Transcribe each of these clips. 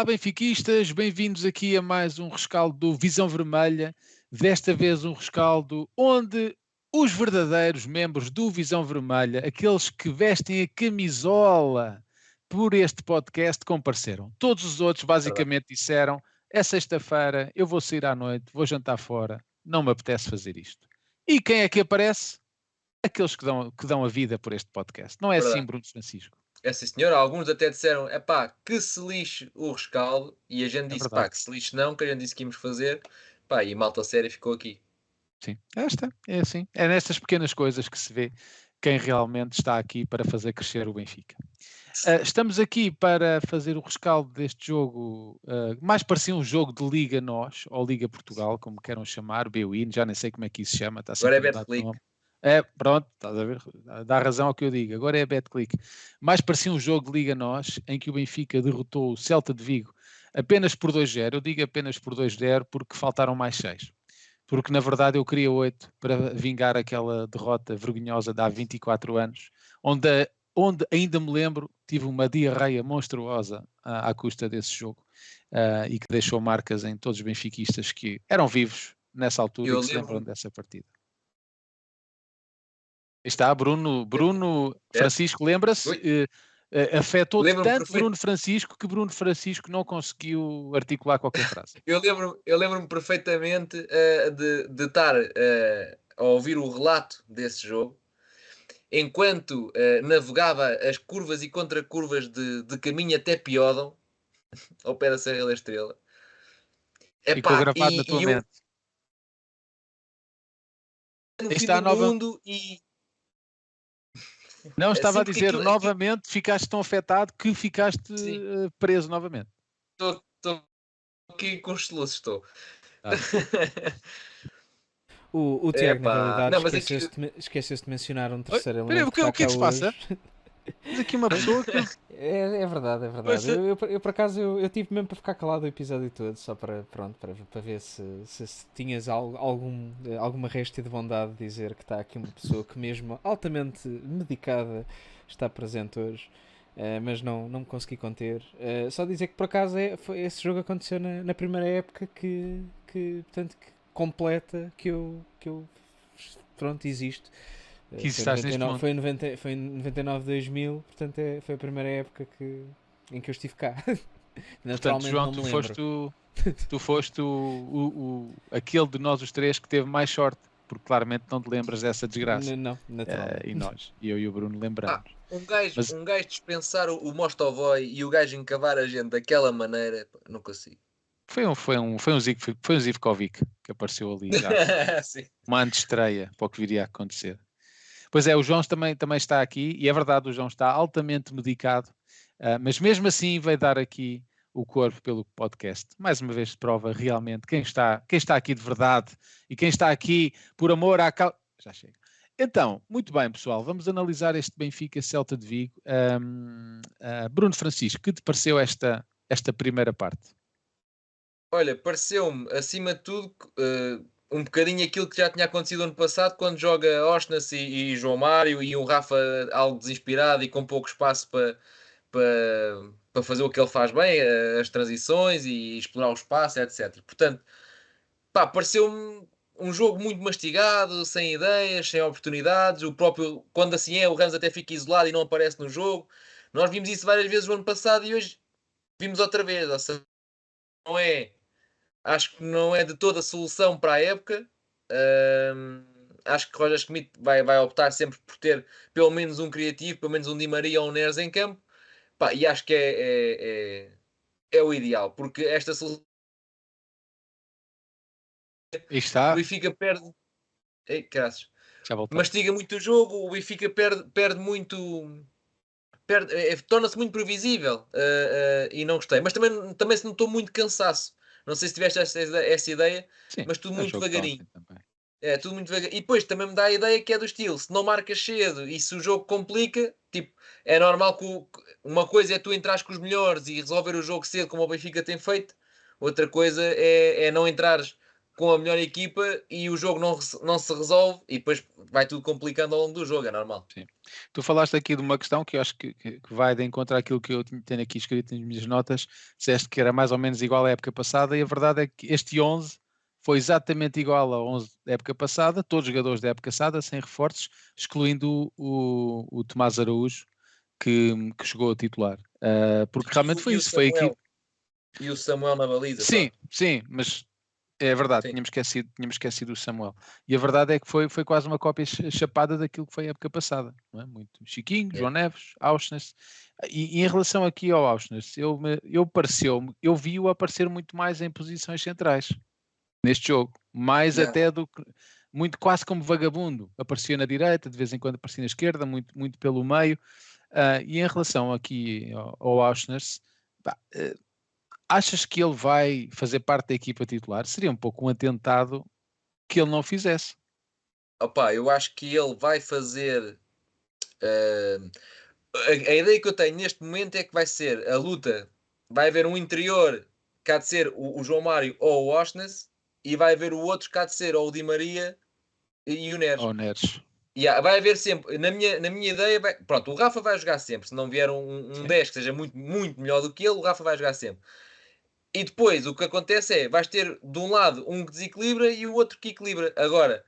Olá, benfiquistas, bem-vindos aqui a mais um rescaldo do Visão Vermelha. Desta vez um rescaldo onde os verdadeiros membros do Visão Vermelha, aqueles que vestem a camisola por este podcast, compareceram. Todos os outros basicamente disseram: é sexta-feira, eu vou sair à noite, vou jantar fora, não me apetece fazer isto. E quem é que aparece? Aqueles que dão, que dão a vida por este podcast. Não é assim, Bruno Francisco? É sim, senhor. Alguns até disseram, é pá, que se lixe o rescaldo. E a gente é disse, pá, que se lixe não, que a gente disse que íamos fazer. Pá, e malta séria ficou aqui. Sim, esta é assim. É nestas pequenas coisas que se vê quem realmente está aqui para fazer crescer o Benfica. Uh, estamos aqui para fazer o rescaldo deste jogo, uh, mais parecia um jogo de Liga Nós, ou Liga Portugal, como queiram chamar, BWIN, já nem sei como é que isso se chama. Está Agora é Betclic. É, pronto, estás a ver? Dá razão ao que eu digo. Agora é BetClick. Mais parecia um jogo de Liga Nós, em que o Benfica derrotou o Celta de Vigo apenas por 2-0. Eu digo apenas por 2-0 porque faltaram mais 6. Porque na verdade eu queria 8 para vingar aquela derrota vergonhosa de há 24 anos, onde, onde ainda me lembro, tive uma diarreia monstruosa à, à custa desse jogo uh, e que deixou marcas em todos os benfiquistas que eram vivos nessa altura eu e que se lembram dessa partida. Está, Bruno, Bruno é. Francisco, lembra-se? Uh, afetou tanto. Bruno Francisco que Bruno Francisco não conseguiu articular qualquer frase. eu lembro-me eu lembro perfeitamente uh, de, de estar uh, a ouvir o relato desse jogo enquanto navegava as curvas e contracurvas de, de caminho até Piódão, ao pé da Serra da Estrela. Ficou gravado e, na tua mente. No Está fim do nova... mundo e não, estava a dizer, aquilo, novamente ficaste tão afetado que ficaste uh, preso novamente. Estou, estou aqui com os soluços, estou. Ah. o, o Tiago, na realidade, esqueceste, é que... esqueceste de mencionar um terceiro elemento. O que, o que é que se passa? Tens aqui uma pessoa que. É, é verdade, é verdade. Eu, eu, eu, por acaso eu, eu tive mesmo para ficar calado o episódio todo, só para, pronto, para, para ver se, se, se tinhas algum, alguma resta de bondade de dizer que está aqui uma pessoa que, mesmo altamente medicada, está presente hoje. Uh, mas não, não me consegui conter. Uh, só dizer que por acaso é, foi, esse jogo aconteceu na, na primeira época que, que, portanto, que completa que eu, que eu pronto, existo. Que estás neste momento. Foi em 90, foi em 99, 2000, portanto é, foi a primeira época que, em que eu estive cá. portanto, João, tu foste, o, tu foste o, o, o, aquele de nós os três que teve mais sorte, porque claramente não te lembras dessa desgraça. Não, não uh, E nós, e eu e o Bruno lembramos. Ah, um, gajo, Mas... um gajo dispensar o, o Mostovoy e o gajo encavar a gente daquela maneira, não consigo. Foi um, foi um, foi um, foi um Zivkovic que apareceu ali. Já. Uma antestreia para o que viria a acontecer. Pois é, o João também, também está aqui, e é verdade, o João está altamente medicado, uh, mas mesmo assim vai dar aqui o corpo pelo podcast. Mais uma vez prova realmente quem está, quem está aqui de verdade e quem está aqui por amor à causa. Já chega. Então, muito bem, pessoal, vamos analisar este Benfica Celta de Vigo. Um, uh, Bruno Francisco, que te pareceu esta, esta primeira parte? Olha, pareceu-me, acima de tudo, uh, um bocadinho aquilo que já tinha acontecido ano passado, quando joga Osnas e, e, João Mário e um Rafa algo desinspirado e com pouco espaço para, para, para fazer o que ele faz bem, as transições e explorar o espaço, etc. Portanto, pá, pareceu-me um jogo muito mastigado, sem ideias, sem oportunidades. O próprio, quando assim é, o Ramos até fica isolado e não aparece no jogo. Nós vimos isso várias vezes no ano passado e hoje vimos outra vez. Ou seja, não é acho que não é de toda a solução para a época. Um, acho que Roger Schmidt vai, vai optar sempre por ter pelo menos um criativo, pelo menos um Di Maria ou um Neres em campo. Pá, e acho que é, é, é, é, o ideal, porque esta solução. Está. O Benfica perde. Ei, graças. Mastiga muito o jogo, o Benfica perde, perde muito. Perde, é, torna-se muito previsível uh, uh, e não gostei. Mas também, também se notou muito cansaço. Não sei se tiveste essa, essa ideia, Sim, mas tudo é muito devagarinho. É, tudo muito devagarinho. E depois também me dá a ideia que é do estilo: se não marcas cedo e se o jogo complica, tipo, é normal que o, uma coisa é tu entrares com os melhores e resolver o jogo cedo, como o Benfica tem feito, outra coisa é, é não entrares com a melhor equipa e o jogo não, não se resolve e depois vai tudo complicando ao longo do jogo, é normal. Sim. Tu falaste aqui de uma questão que eu acho que, que vai de encontro àquilo que eu tenho aqui escrito nas minhas notas, disseste que era mais ou menos igual à época passada e a verdade é que este 11 foi exatamente igual ao 11 da época passada, todos os jogadores da época passada, sem reforços, excluindo o, o, o Tomás Araújo, que, que chegou a titular. Uh, porque realmente foi isso, foi aqui. E o Samuel na baliza. Sim, sim, mas é verdade, tínhamos esquecido, tínhamos esquecido o Samuel. E a verdade é que foi, foi quase uma cópia chapada daquilo que foi a época passada. É? Muito Chiquinho, é. João Neves, Auschwitz. E, e, em relação aqui ao Auschwitz, eu, eu pareceu eu vi-o aparecer muito mais em posições centrais neste jogo. Mais yeah. até do que muito quase como vagabundo. Aparecia na direita, de vez em quando aparecia na esquerda, muito, muito pelo meio. Uh, e em relação aqui ao, ao Auschwitz, uh, achas que ele vai fazer parte da equipa titular? Seria um pouco um atentado que ele não fizesse. Opa, eu acho que ele vai fazer. Uh, a, a, ideia que eu tenho neste momento é que vai ser a luta. Vai haver um interior que há de ser o, o João Mário ou o Osnes, e vai haver o outro que há de ser ou o Di Maria e o Neres. Ou Neres. Yeah, vai haver sempre, na minha, na minha ideia, vai, pronto, o Rafa vai jogar sempre. Se não vier um, um 10 que seja muito, muito melhor do que ele, o Rafa vai jogar sempre. E depois o que acontece é, vais ter de um lado um que desequilibra e o outro que equilibra. Agora,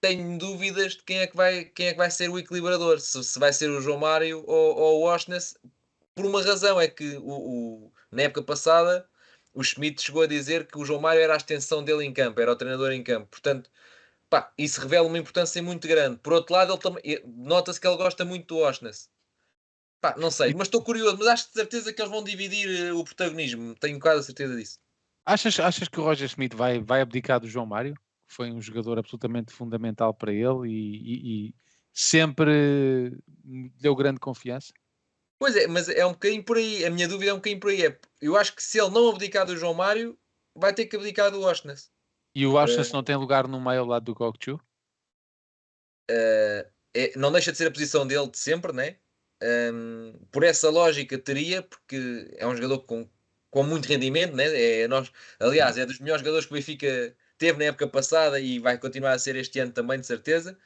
tenho dúvidas de quem é que vai, quem é que vai ser o equilibrador, se, se vai ser o João Mário ou, ou o Oshness, por uma razão, é que o, o, na época passada o Schmidt chegou a dizer que o João Mário era a extensão dele em campo, era o treinador em campo. Portanto, pá, isso revela uma importância muito grande. Por outro lado, nota-se que ele gosta muito do Oshness. Pá, não sei, mas estou curioso, mas acho de certeza que eles vão dividir eh, o protagonismo, tenho quase a certeza disso. Achas, achas que o Roger Smith vai, vai abdicar do João Mário? Foi um jogador absolutamente fundamental para ele e, e, e sempre deu grande confiança? Pois é, mas é um bocadinho por aí. A minha dúvida é um bocadinho por aí. É, eu acho que se ele não abdicar do João Mário, vai ter que abdicar do Oshness. E o Oshness uh, não tem lugar no meio ao lado do Gokchu? Uh, é, não deixa de ser a posição dele de sempre, né? Um, por essa lógica teria, porque é um jogador com, com muito rendimento, né? É, nós, aliás, é dos melhores jogadores que o Benfica teve na época passada e vai continuar a ser este ano também, de certeza.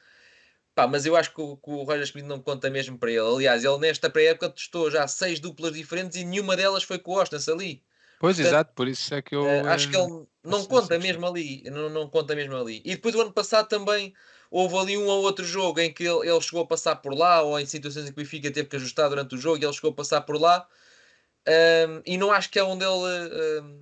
Pá, mas eu acho que o, que o Roger Schmidt não conta mesmo para ele. Aliás, ele nesta pré-época testou já seis duplas diferentes e nenhuma delas foi com o Ostens ali. Pois, Portanto, exato, por isso é que eu. Uh, acho que ele não conta mesmo ali. Não, não conta mesmo ali. E depois do ano passado também houve ali um ou outro jogo em que ele, ele, chegou a passar por lá, ou em situações em que o Benfica teve que ajustar durante o jogo e ele chegou a passar por lá. Um, e não acho que é onde ele. Um,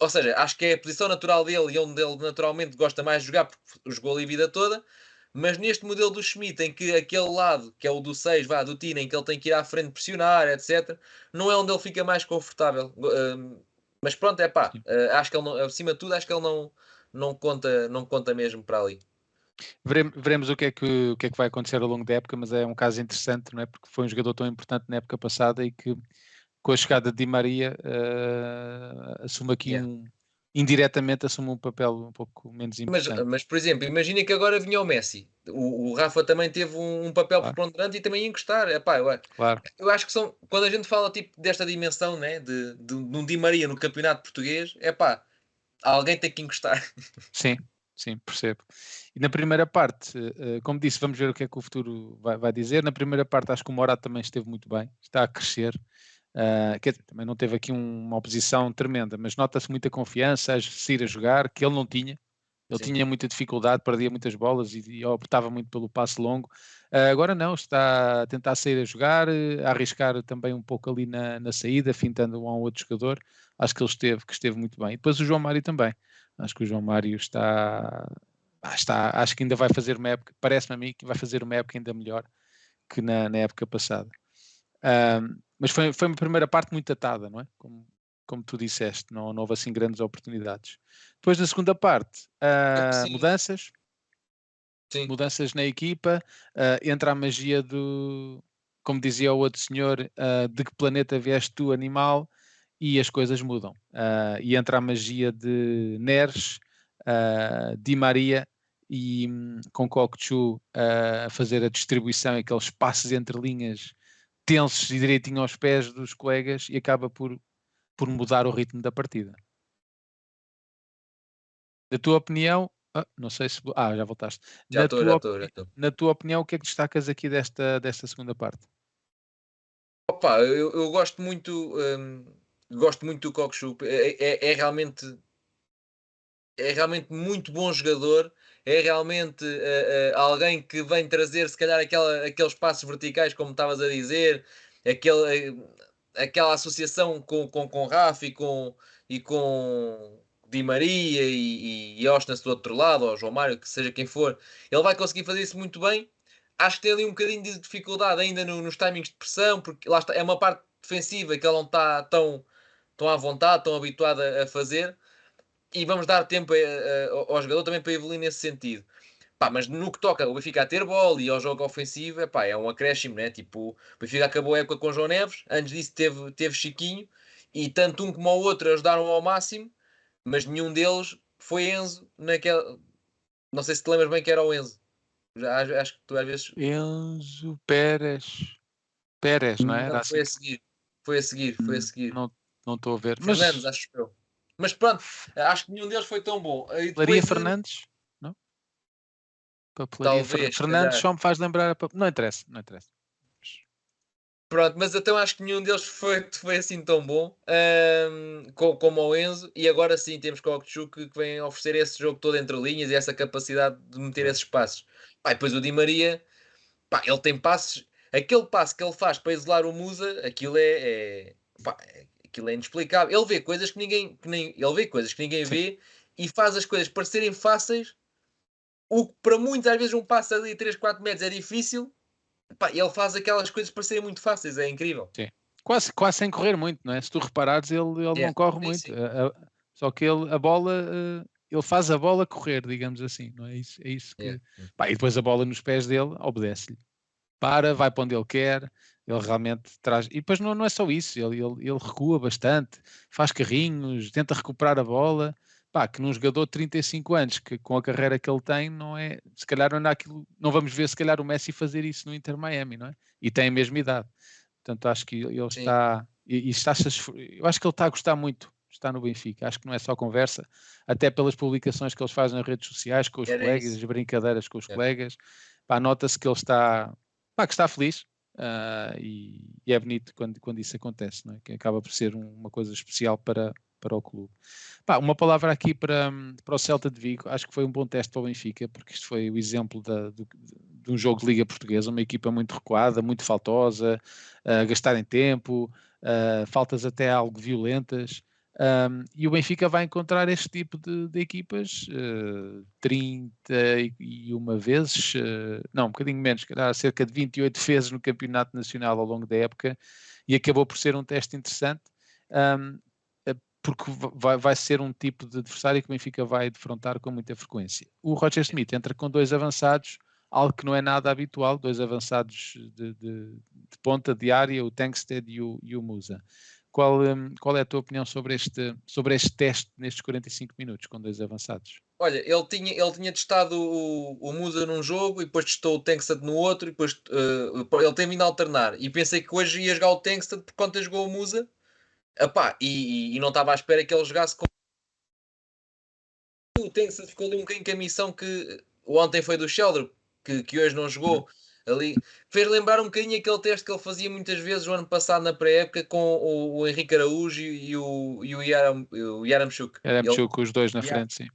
ou seja, acho que é a posição natural dele e onde ele naturalmente gosta mais de jogar, porque jogou ali a vida toda. Mas neste modelo do Schmidt, em que aquele lado, que é o do 6, vá, do Tina, em que ele tem que ir à frente pressionar, etc., não é onde ele fica mais confortável. Um, mas pronto, é pá, uh, acho que ele não, acima de tudo, acho que ele não, não, conta, não conta mesmo para ali. Veremos, veremos, o, que é que, o que é que vai acontecer ao longo da época, mas é um caso interessante, não é? Porque foi um jogador tão importante na época passada e que com a chegada de Di Maria uh, assume aqui yeah. um indiretamente assume um papel um pouco menos importante. Mas, mas por exemplo, imagina que agora vinha o Messi. O, o Rafa também teve um, um papel claro. preponderante e também ia encostar. Epá, eu, claro. eu acho que são, quando a gente fala tipo, desta dimensão né, de, de, de um Di Maria no campeonato português, é pá, alguém tem que encostar. Sim, sim, percebo. E na primeira parte, eh, como disse, vamos ver o que é que o futuro vai, vai dizer. Na primeira parte, acho que o Morato também esteve muito bem, está a crescer. Uh, quer dizer, também não teve aqui um, uma oposição tremenda, mas nota-se muita confiança a sair a jogar, que ele não tinha. Ele Sim. tinha muita dificuldade, perdia muitas bolas e, e optava muito pelo passe longo. Uh, agora não, está a tentar sair a jogar, a arriscar também um pouco ali na, na saída, fintando um ao outro jogador. Acho que ele esteve, que esteve muito bem. E depois o João Mário também. Acho que o João Mário está, está acho que ainda vai fazer uma época, parece-me a mim que vai fazer uma época ainda melhor que na, na época passada. Um, mas foi, foi uma primeira parte muito atada, não é? Como, como tu disseste, não, não houve assim grandes oportunidades. Depois, na segunda parte, uh, mudanças. Sim. Mudanças na equipa, uh, entra a magia do, como dizia o outro senhor, uh, de que planeta vieste tu, animal, e as coisas mudam. Uh, e entra a magia de Neres, uh, Di Maria e um, com Kokchu a fazer a distribuição, aqueles passos entre linhas tensos e direitinho aos pés dos colegas e acaba por, por mudar o ritmo da partida. Na tua opinião, ah, não sei se. Ah, já voltaste. Já estou, já estou, já estou. Na tua opinião, o que é que destacas aqui desta, desta segunda parte? Opa, eu, eu gosto muito. Hum, gosto muito do Kokshup. É, é, é, realmente. É realmente muito bom jogador. É realmente uh, uh, alguém que vem trazer, se calhar, aquela, aqueles passos verticais, como estavas a dizer, aquele, uh, aquela associação com, com, com Rafa e com, e com Di Maria e, e, e do outro lado, ou João Mário, que seja quem for, ele vai conseguir fazer isso muito bem. Acho que tem ali um bocadinho de dificuldade ainda no, nos timings de pressão, porque lá está, é uma parte defensiva que ele não está tão, tão à vontade, tão habituado a, a fazer. E vamos dar tempo a, a, ao jogador também para evoluir nesse sentido. Pá, mas no que toca o Benfica a ter bola e ao jogo ofensivo, epá, é um acréscimo, né? Tipo, o Benfica acabou a época com João Neves, antes disso teve, teve Chiquinho, e tanto um como o outro ajudaram ao máximo, mas nenhum deles foi Enzo naquela. Não sei se te lembras bem que era o Enzo. Já, acho que tu às vezes. Enzo Pérez. Pérez, não é? Não, foi assim. a seguir. Foi a seguir, foi a hum, seguir. Não estou a ver. Fernandes, mas... acho eu. Mas pronto, acho que nenhum deles foi tão bom. Laria Fernandes? Não? Papelaria Talvez, Fernandes só me faz lembrar. A... Não interessa, não interessa. Pronto, mas então acho que nenhum deles foi, foi assim tão bom um, como o Enzo. E agora sim temos Kokchuk que, que vem oferecer esse jogo todo entre linhas e essa capacidade de meter esses passos. Pá, depois o Di Maria, pá, ele tem passos. Aquele passo que ele faz para isolar o Musa, aquilo é, é, pá, aquilo é inexplicável. Ele vê coisas que ninguém, que nem, ele vê coisas que ninguém vê e faz as coisas parecerem fáceis. O que para muitos, às vezes, um passo ali 3, 4 metros é difícil Pá, ele faz aquelas coisas parecerem muito fáceis, é incrível. Sim. Quase, quase sem correr muito, não é? Se tu reparares, ele, ele não corre sim, muito. Sim. A, só que ele, a bola, uh, ele faz a bola correr, digamos assim, não é isso? É isso que. Pá, e depois a bola nos pés dele obedece-lhe. Para, vai para onde ele quer, ele realmente traz. E depois não, não é só isso, ele, ele, ele recua bastante, faz carrinhos, tenta recuperar a bola pá, que num jogador de 35 anos, que com a carreira que ele tem, não é, se calhar não é aquilo, não vamos ver se calhar o Messi fazer isso no Inter Miami, não é? E tem a mesma idade. Portanto, acho que ele Sim. está, e, e está eu acho que ele está a gostar muito está no Benfica. Acho que não é só conversa, até pelas publicações que eles fazem nas redes sociais com os Era colegas, isso. as brincadeiras com os colegas. Nota-se que ele está, pá, que está feliz uh, e, e, é bonito quando, quando isso acontece, não é? que acaba por ser um, uma coisa especial para, para o clube. Pá, uma palavra aqui para, para o Celta de Vigo, acho que foi um bom teste para o Benfica, porque isto foi o exemplo da, do, de um jogo de Liga Portuguesa, uma equipa muito recuada, muito faltosa, a uh, gastar em tempo, uh, faltas até algo violentas. Um, e o Benfica vai encontrar este tipo de, de equipas uh, 31 vezes, uh, não, um bocadinho menos, calhar cerca de 28 vezes no Campeonato Nacional ao longo da época, e acabou por ser um teste interessante. Um, porque vai, vai, ser um tipo de adversário que o Benfica vai defrontar com muita frequência. O Roger Smith entra com dois avançados, algo que não é nada habitual, dois avançados de, de, de ponta de área, o Tankstead e o, e o Musa. Qual, um, qual é a tua opinião sobre este, sobre este teste nestes 45 minutos com dois avançados? Olha, ele tinha, ele tinha testado o, o Musa num jogo e depois testou o Tankstead no outro e depois uh, ele tem vindo a alternar. E pensei que hoje ia jogar o Tankstead por conta jogou o Musa Epá, e, e não estava à espera que ele jogasse com. O Tensa ficou ali um bocadinho com a missão que ontem foi do Sheldon, que, que hoje não jogou. Ali fez lembrar um bocadinho aquele teste que ele fazia muitas vezes o ano passado na pré-época com o, o, Henrique Araújo e o, e o, Yaram, o Yaramchuk. Yaramchuk, os dois na frente, sim.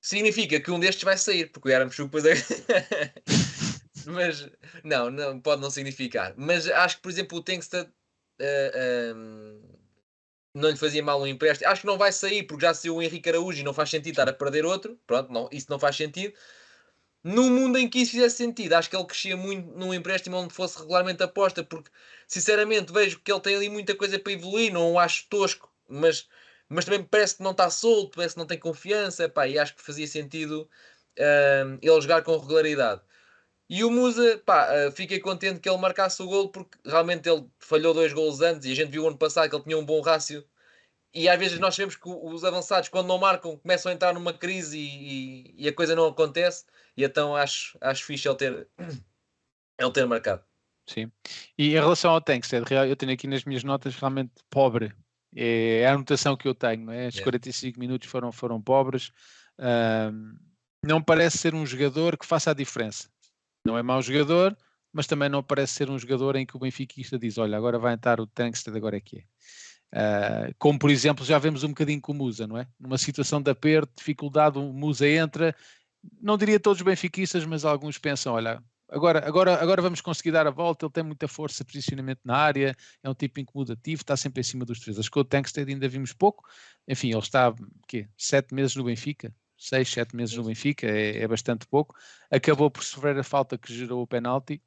Significa que um destes vai sair, porque o Yaramchuk depois é. Mas não, não, pode não significar. Mas acho que, por exemplo, o Tenkstad. Uh, um, não lhe fazia mal um empréstimo. Acho que não vai sair porque já saiu o Henrique Araújo e não faz sentido estar a perder outro. Pronto, não, isso não faz sentido. No mundo em que isso fizesse sentido, acho que ele crescia muito num empréstimo onde fosse regularmente aposta, porque sinceramente vejo que ele tem ali muita coisa para evoluir. Não o acho tosco, mas, mas também parece que não está solto, parece que não tem confiança. Pá, e acho que fazia sentido uh, ele jogar com regularidade. E o Musa, pá, uh, fiquei contente que ele marcasse o gol porque realmente ele falhou dois gols antes e a gente viu ano passado que ele tinha um bom rácio. E às vezes nós sabemos que os avançados, quando não marcam, começam a entrar numa crise e, e, e a coisa não acontece. E então acho, acho fixe ele ter, ele ter marcado. Sim. E em relação ao Tankstead, eu tenho aqui nas minhas notas realmente pobre. É, é a anotação que eu tenho, não é? Os yeah. 45 minutos foram, foram pobres. Uh, não parece ser um jogador que faça a diferença. Não é mau jogador, mas também não parece ser um jogador em que o benfiquista diz: Olha, agora vai entrar o Tankstead, agora é que é. Uh, como por exemplo, já vemos um bocadinho com o Musa, não é? Numa situação de aperto, dificuldade, o Musa entra. Não diria todos os benfiquistas, mas alguns pensam: olha, agora, agora, agora vamos conseguir dar a volta. Ele tem muita força, posicionamento na área, é um tipo incomodativo, está sempre em cima dos três. Acho que o Tankstead ainda vimos pouco. Enfim, ele está quê? sete meses no Benfica, seis, sete meses no Benfica, é, é, bastante pouco. Acabou por sofrer a falta que gerou o penalti.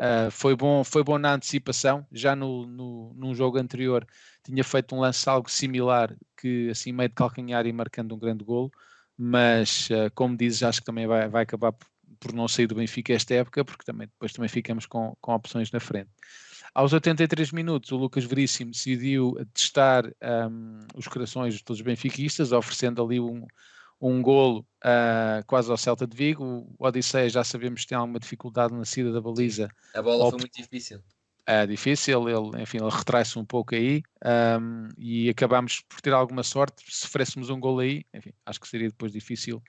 Uh, foi, bom, foi bom na antecipação, já no, no, num jogo anterior tinha feito um lance algo similar, que assim meio de calcanhar e marcando um grande golo, mas uh, como dizes, acho que também vai, vai acabar por, não sair do Benfica esta época, porque também, depois também ficamos com, com opções na frente. Aos 83 minutos, o Lucas Veríssimo decidiu testar um, os corações todos os benfiquistas, oferecendo ali um, um golo uh, quase ao Celta de Vigo. O Odisseia já sabemos que tem alguma dificuldade na saída da baliza. A bola foi muito difícil. É difícil, ele, enfim, ele retrai-se um pouco aí um, e acabámos por ter alguma sorte. Se sofrêssemos um golo aí, enfim, acho que seria depois difícil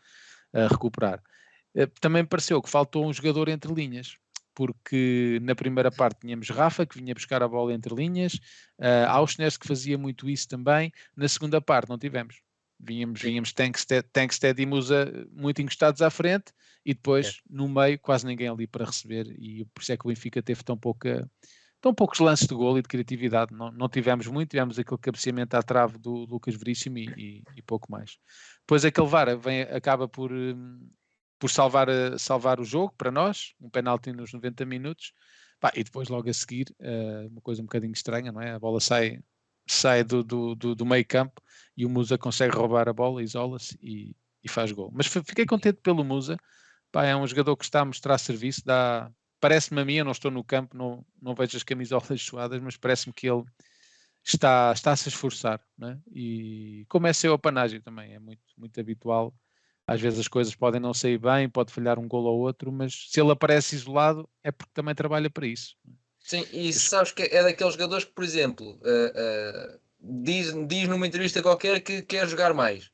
uh, recuperar. Uh, também pareceu que faltou um jogador entre linhas, porque na primeira parte tínhamos Rafa, que vinha buscar a bola entre linhas, uh, Auschner, que fazia muito isso também. Na segunda parte não tivemos. Vínhamos, vínhamos Tankstead, Tankstead e Musa muito encostados à frente e depois é. no meio quase ninguém ali para receber e por isso é que o Benfica teve tão pouca tão poucos lances de gol e de criatividade não, não tivemos muito, tivemos aquele cabeceamento à trave do Lucas Veríssimo e, e, e pouco mais depois aquele VAR vem, acaba por hum, por salvar, salvar o jogo para nós, um penalti nos 90 minutos Pá, e depois logo a seguir uh, uma coisa um bocadinho estranha, não é? A bola sai sai do, do, do, do meio campo e o Musa consegue roubar a bola, isola-se e, e, faz gol. Mas fiquei contente pelo Musa, Pá, é um jogador que está a mostrar serviço, dá... parece-me a mim, eu não estou no campo, não, não vejo as camisolas suadas, mas parece-me que ele está, está a se esforçar, né? e como é seu apanágio também, é muito, muito habitual, às vezes as coisas podem não sair bem, pode falhar um gol ou outro, mas se ele aparece isolado é porque também trabalha para isso. Né? Sim, e sabes que é daqueles jogadores que, por exemplo, uh, uh, diz, diz numa entrevista qualquer que quer jogar mais.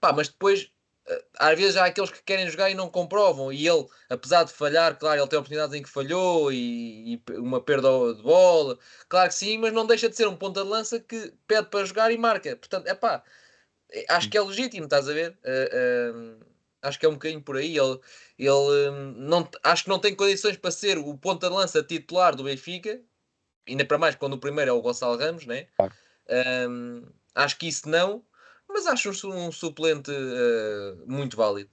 Pá, mas depois, uh, às vezes há aqueles que querem jogar e não comprovam. E ele, apesar de falhar, claro, ele tem oportunidades em que falhou e, e, uma perda de bola, claro que sim, mas não deixa de ser um ponta de lança que pede para jogar e marca. Portanto, é pá, acho que é legítimo, estás a ver? Acho que é um bocadinho por aí. Ele, ele hum, não, acho que não tem condições para ser o ponta de lança titular do Benfica, ainda para mais quando o primeiro é o Gonçalo Ramos, né? Claro. Um, acho que isso não, mas acho um, suplente uh, muito válido.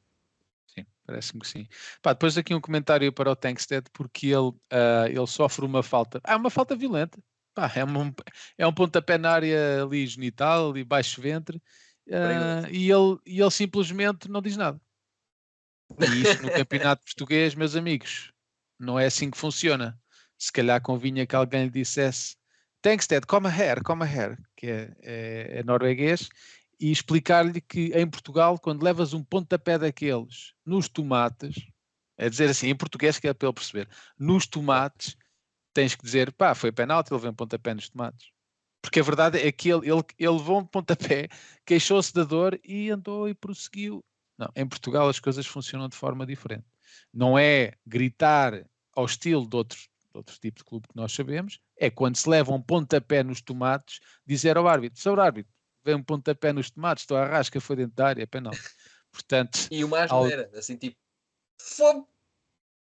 Sim, parece-me que sim. Pá, depois aqui um comentário para o Tankstead, porque ele, uh, ele sofre uma falta. Ah, uma falta violenta. Pá, é, um, é um pontapé na área ali genital, ali baixo ventre, uh, e, ele, e ele simplesmente não diz nada. E isto no campeonato português, meus amigos, não é assim que funciona. Se calhar convinha que alguém lhe dissesse Tankstead, come here, come here, que é, é, é norueguês, e explicar-lhe que em Portugal, quando levas um pontapé daqueles nos tomates, é dizer assim, em português que é para ele perceber, nos tomates, tens que dizer, pá, foi penalti, ele levou um pontapé nos tomates. Porque a verdade é que ele, ele, ele levou um pontapé, queixou-se da dor e andou e prosseguiu. Não, em Portugal as coisas funcionam de forma diferente. Não é gritar ao estilo de outro, tipo de clube que nós sabemos, é quando se leva um pontapé nos tomates, dizer ao árbitro, sobre árbitro, vem um pontapé nos tomates, estou a rasca, foi dentro da área, é penal. Portanto, e uma asneira, ao... assim tipo, fogo!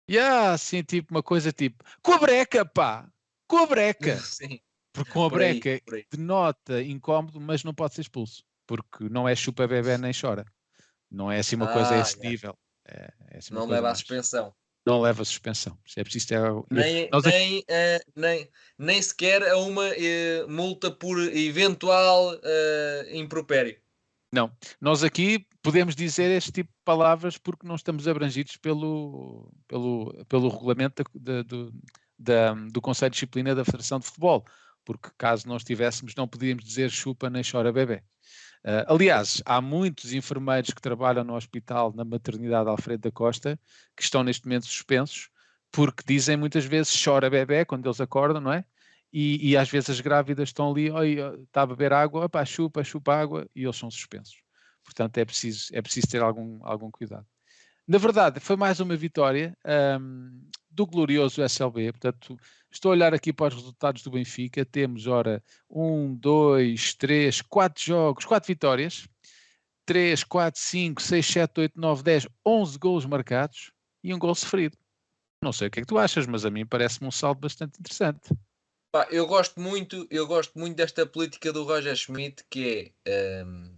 Yeah, assim tipo, uma coisa tipo, com a breca, pá! Com a breca! Sim. Porque com a por breca aí, aí. denota incómodo, mas não pode ser expulso. Porque não é chupa bebê nem chora. Não é assim uma ah, coisa a esse é. nível. É, é assim não leva à suspensão. Não leva a suspensão. Se é preciso ter... nem, Nós... nem, uh, nem, nem sequer a uma uh, multa por eventual uh, impropério. Não. Nós aqui podemos dizer este tipo de palavras porque não estamos abrangidos pelo, pelo, pelo regulamento da, do, da, do Conselho de Disciplina da Federação de Futebol. Porque caso nós estivéssemos, não podíamos dizer chupa nem chora bebê. Uh, aliás, há muitos enfermeiros que trabalham no hospital, na maternidade Alfredo da Costa, que estão neste momento suspensos, porque dizem muitas vezes chora bebê quando eles acordam, não é? E, e às vezes as grávidas estão ali, está a beber água, opa, chupa, chupa água, e eles são suspensos. Portanto, é preciso, é preciso ter algum, algum cuidado. Na verdade, foi mais uma vitória um, do glorioso SLB. Portanto, estou a olhar aqui para os resultados do Benfica. Temos, ora, um, dois, três, quatro jogos, quatro vitórias. 3, 4, 5, 6, 7, 8, 9, 10, 11 golos marcados e um gol sofrido. Não sei o que é que tu achas, mas a mim parece-me um saldo bastante interessante. Eu gosto muito, eu gosto muito desta política do Roger Schmidt, que é um,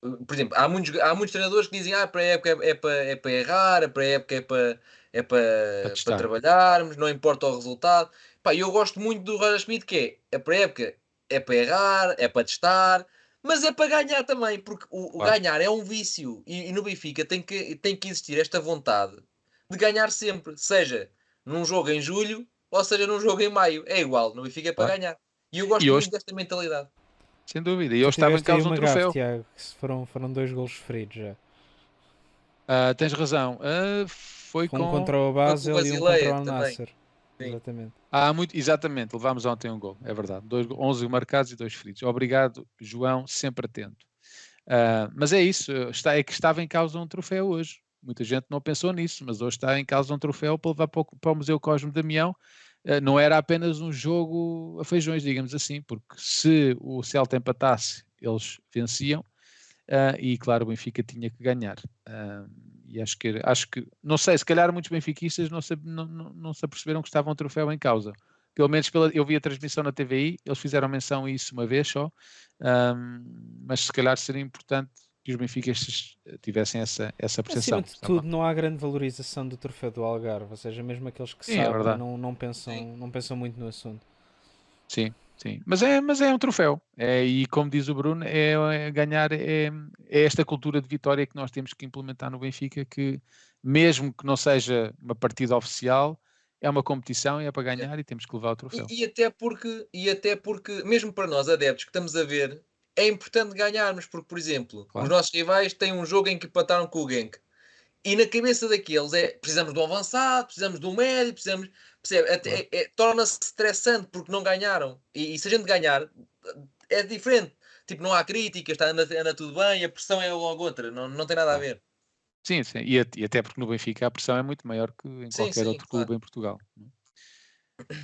por exemplo, há muitos, há muitos treinadores que dizem ah, para a época é, é, para, é para errar, para a época é para, é para, para, para trabalharmos, não importa o resultado. Pá, eu gosto muito do Roger Schmidt, que é, é para a época é para errar, é para testar, mas é para ganhar também, porque o, o ganhar é um vício e, e, no Benfica tem que, tem que existir esta vontade de ganhar sempre, seja num jogo em julho ou seja num jogo em maio, é igual, no Benfica é para ganhar. E eu gosto e hoje... muito desta mentalidade. Sem dúvida. E eu estava em causa um troféu. Tiago, foram, foram dois golos feridos já. Uh, tens razão. Uh, foi um com... contra o Basel e um contra o Al Nasser. Exatamente. Ah, muito, exatamente, levámos ontem um gol, é verdade. Dois, 11 marcados e dois feridos. Obrigado, João, sempre atento. Uh, mas é isso, está, é que estava em causa um troféu hoje. Muita gente não pensou nisso, mas hoje está em causa um troféu para levar para o, para o Museu Cosme Damião não era apenas um jogo a feijões, digamos assim, porque se o Celta empatasse, eles venciam, uh, e claro, o Benfica tinha que ganhar. Uh, e acho que, acho que, não sei, se calhar muitos benfiquistas não se, não, não, não se aperceberam que estava um troféu em causa. Pelo menos pela, eu vi a transmissão na TVI, eles fizeram menção a isso uma vez só, um, mas se calhar seria importante que os benfiquistas tivessem essa, essa percepção. Acima de tudo, não há grande valorização do troféu do Algarve, ou seja, mesmo aqueles que Sim, é sabem é não, não, pensam, não pensam muito no assunto. Sim, sim. Mas é, mas é um troféu. É, e como diz o Bruno, é, é ganhar, é, é esta cultura de vitória que nós temos que implementar no Benfica, que mesmo que não seja uma partida oficial, é uma competição e é para ganhar e temos que levar o troféu. E, e, até porque, e até porque, mesmo para nós adeptos que estamos a ver, é importante ganharmos, porque, por exemplo, claro. os nossos rivais têm um jogo em que empataram com o Genk. E na cabeça daqueles é precisamos de um avançado, precisamos de um médio, precisamos. Percebe? É, é, Torna-se estressante porque não ganharam. E, e, se a gente ganhar, é diferente. Tipo, não há críticas, está, anda, anda tudo bem, a pressão é logo outra, não, não tem nada a ver. Sim, sim. E, e até porque no Benfica a pressão é muito maior que em sim, qualquer sim, outro claro. clube em Portugal.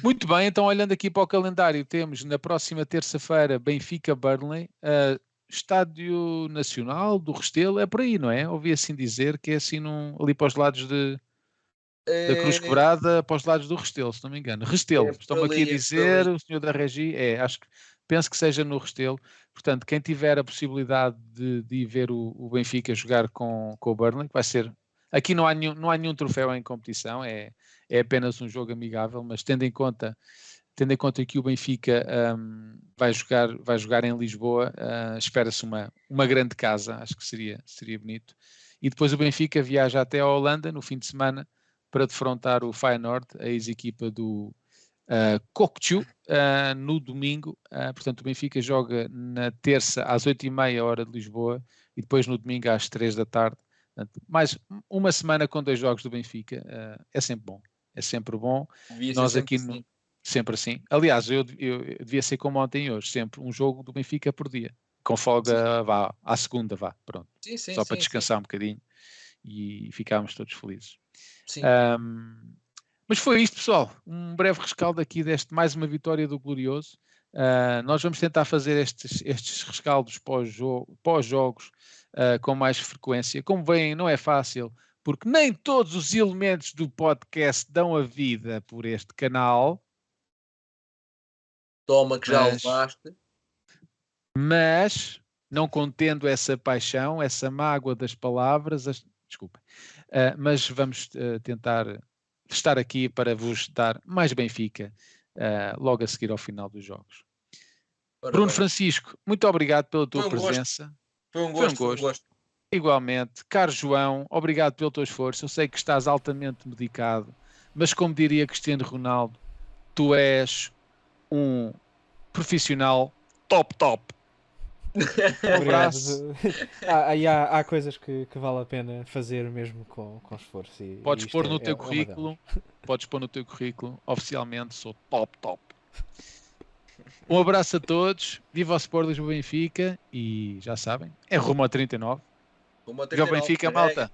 Muito bem, então olhando aqui para o calendário, temos na próxima terça-feira Benfica-Burnley, uh, Estádio Nacional do Restelo, é por aí, não é? Ouvi assim dizer que é assim num, ali para os lados de, da Cruz é... Quebrada, para os lados do Restelo, se não me engano. Restelo, é estão-me aqui a é dizer, o senhor da Regi, é, acho que penso que seja no Restelo. Portanto, quem tiver a possibilidade de, de ir ver o, o, Benfica jogar com, com o Burnley, vai ser. Aqui não há nenhum, não há nenhum troféu em competição, é, é apenas um jogo amigável, mas tendo em conta tendo em conta que o Benfica um, vai, jogar, vai jogar em Lisboa, uh, espera-se uma, uma grande casa, acho que seria, seria bonito. E depois o Benfica viaja até a Holanda no fim de semana para defrontar o Feyenoord, a ex-equipa do uh, Kokchu, uh, no domingo. Uh, portanto, o Benfica joga na terça às 8h30 hora de Lisboa e depois no domingo às 3 da tarde. Portanto, mais uma semana com dois jogos do Benfica é sempre bom é sempre bom. Devia Nós aqui sempre, no, sempre assim. Aliás, eu, eu, eu, devia ser como ontem e hoje, sempre um jogo do Benfica por dia. Com folga, sim. vá, à segunda, vá, pronto. Sim, sim, Só para descansar um bocadinho e ficarmos todos felizes. Um, mas foi isto, pessoal. Um breve rescaldo aqui deste mais uma vitória do Glorioso. Uh, nós vamos tentar fazer estes, estes rescaldos pós-jogos pós uh, com mais frequência. Como veem, não é fácil porque nem todos os elementos do podcast dão a vida por este canal. Toma que já mas, levaste. Mas, não contendo essa paixão, essa mágoa das palavras, as, desculpa, uh, mas vamos uh, tentar estar aqui para vos dar mais Benfica uh, logo a seguir ao final dos jogos. Ora, Bruno Francisco, muito obrigado pela tua Foi um presença. Gosto. Foi um gosto. Foi um gosto. Foi um gosto. Igualmente, caro João, obrigado pelo teu esforço. Eu sei que estás altamente medicado, mas como diria Cristiano Ronaldo, tu és um profissional top, top. Um abraço. há, há, há, coisas que, que, vale a pena fazer mesmo com, com esforço. E, podes pôr no é, teu é currículo, podes pôr no teu currículo, oficialmente sou top, top. Um abraço a todos, viva o Sport Lisboa Benfica e já sabem, é rumo a 39. Viva o Benfica, malta.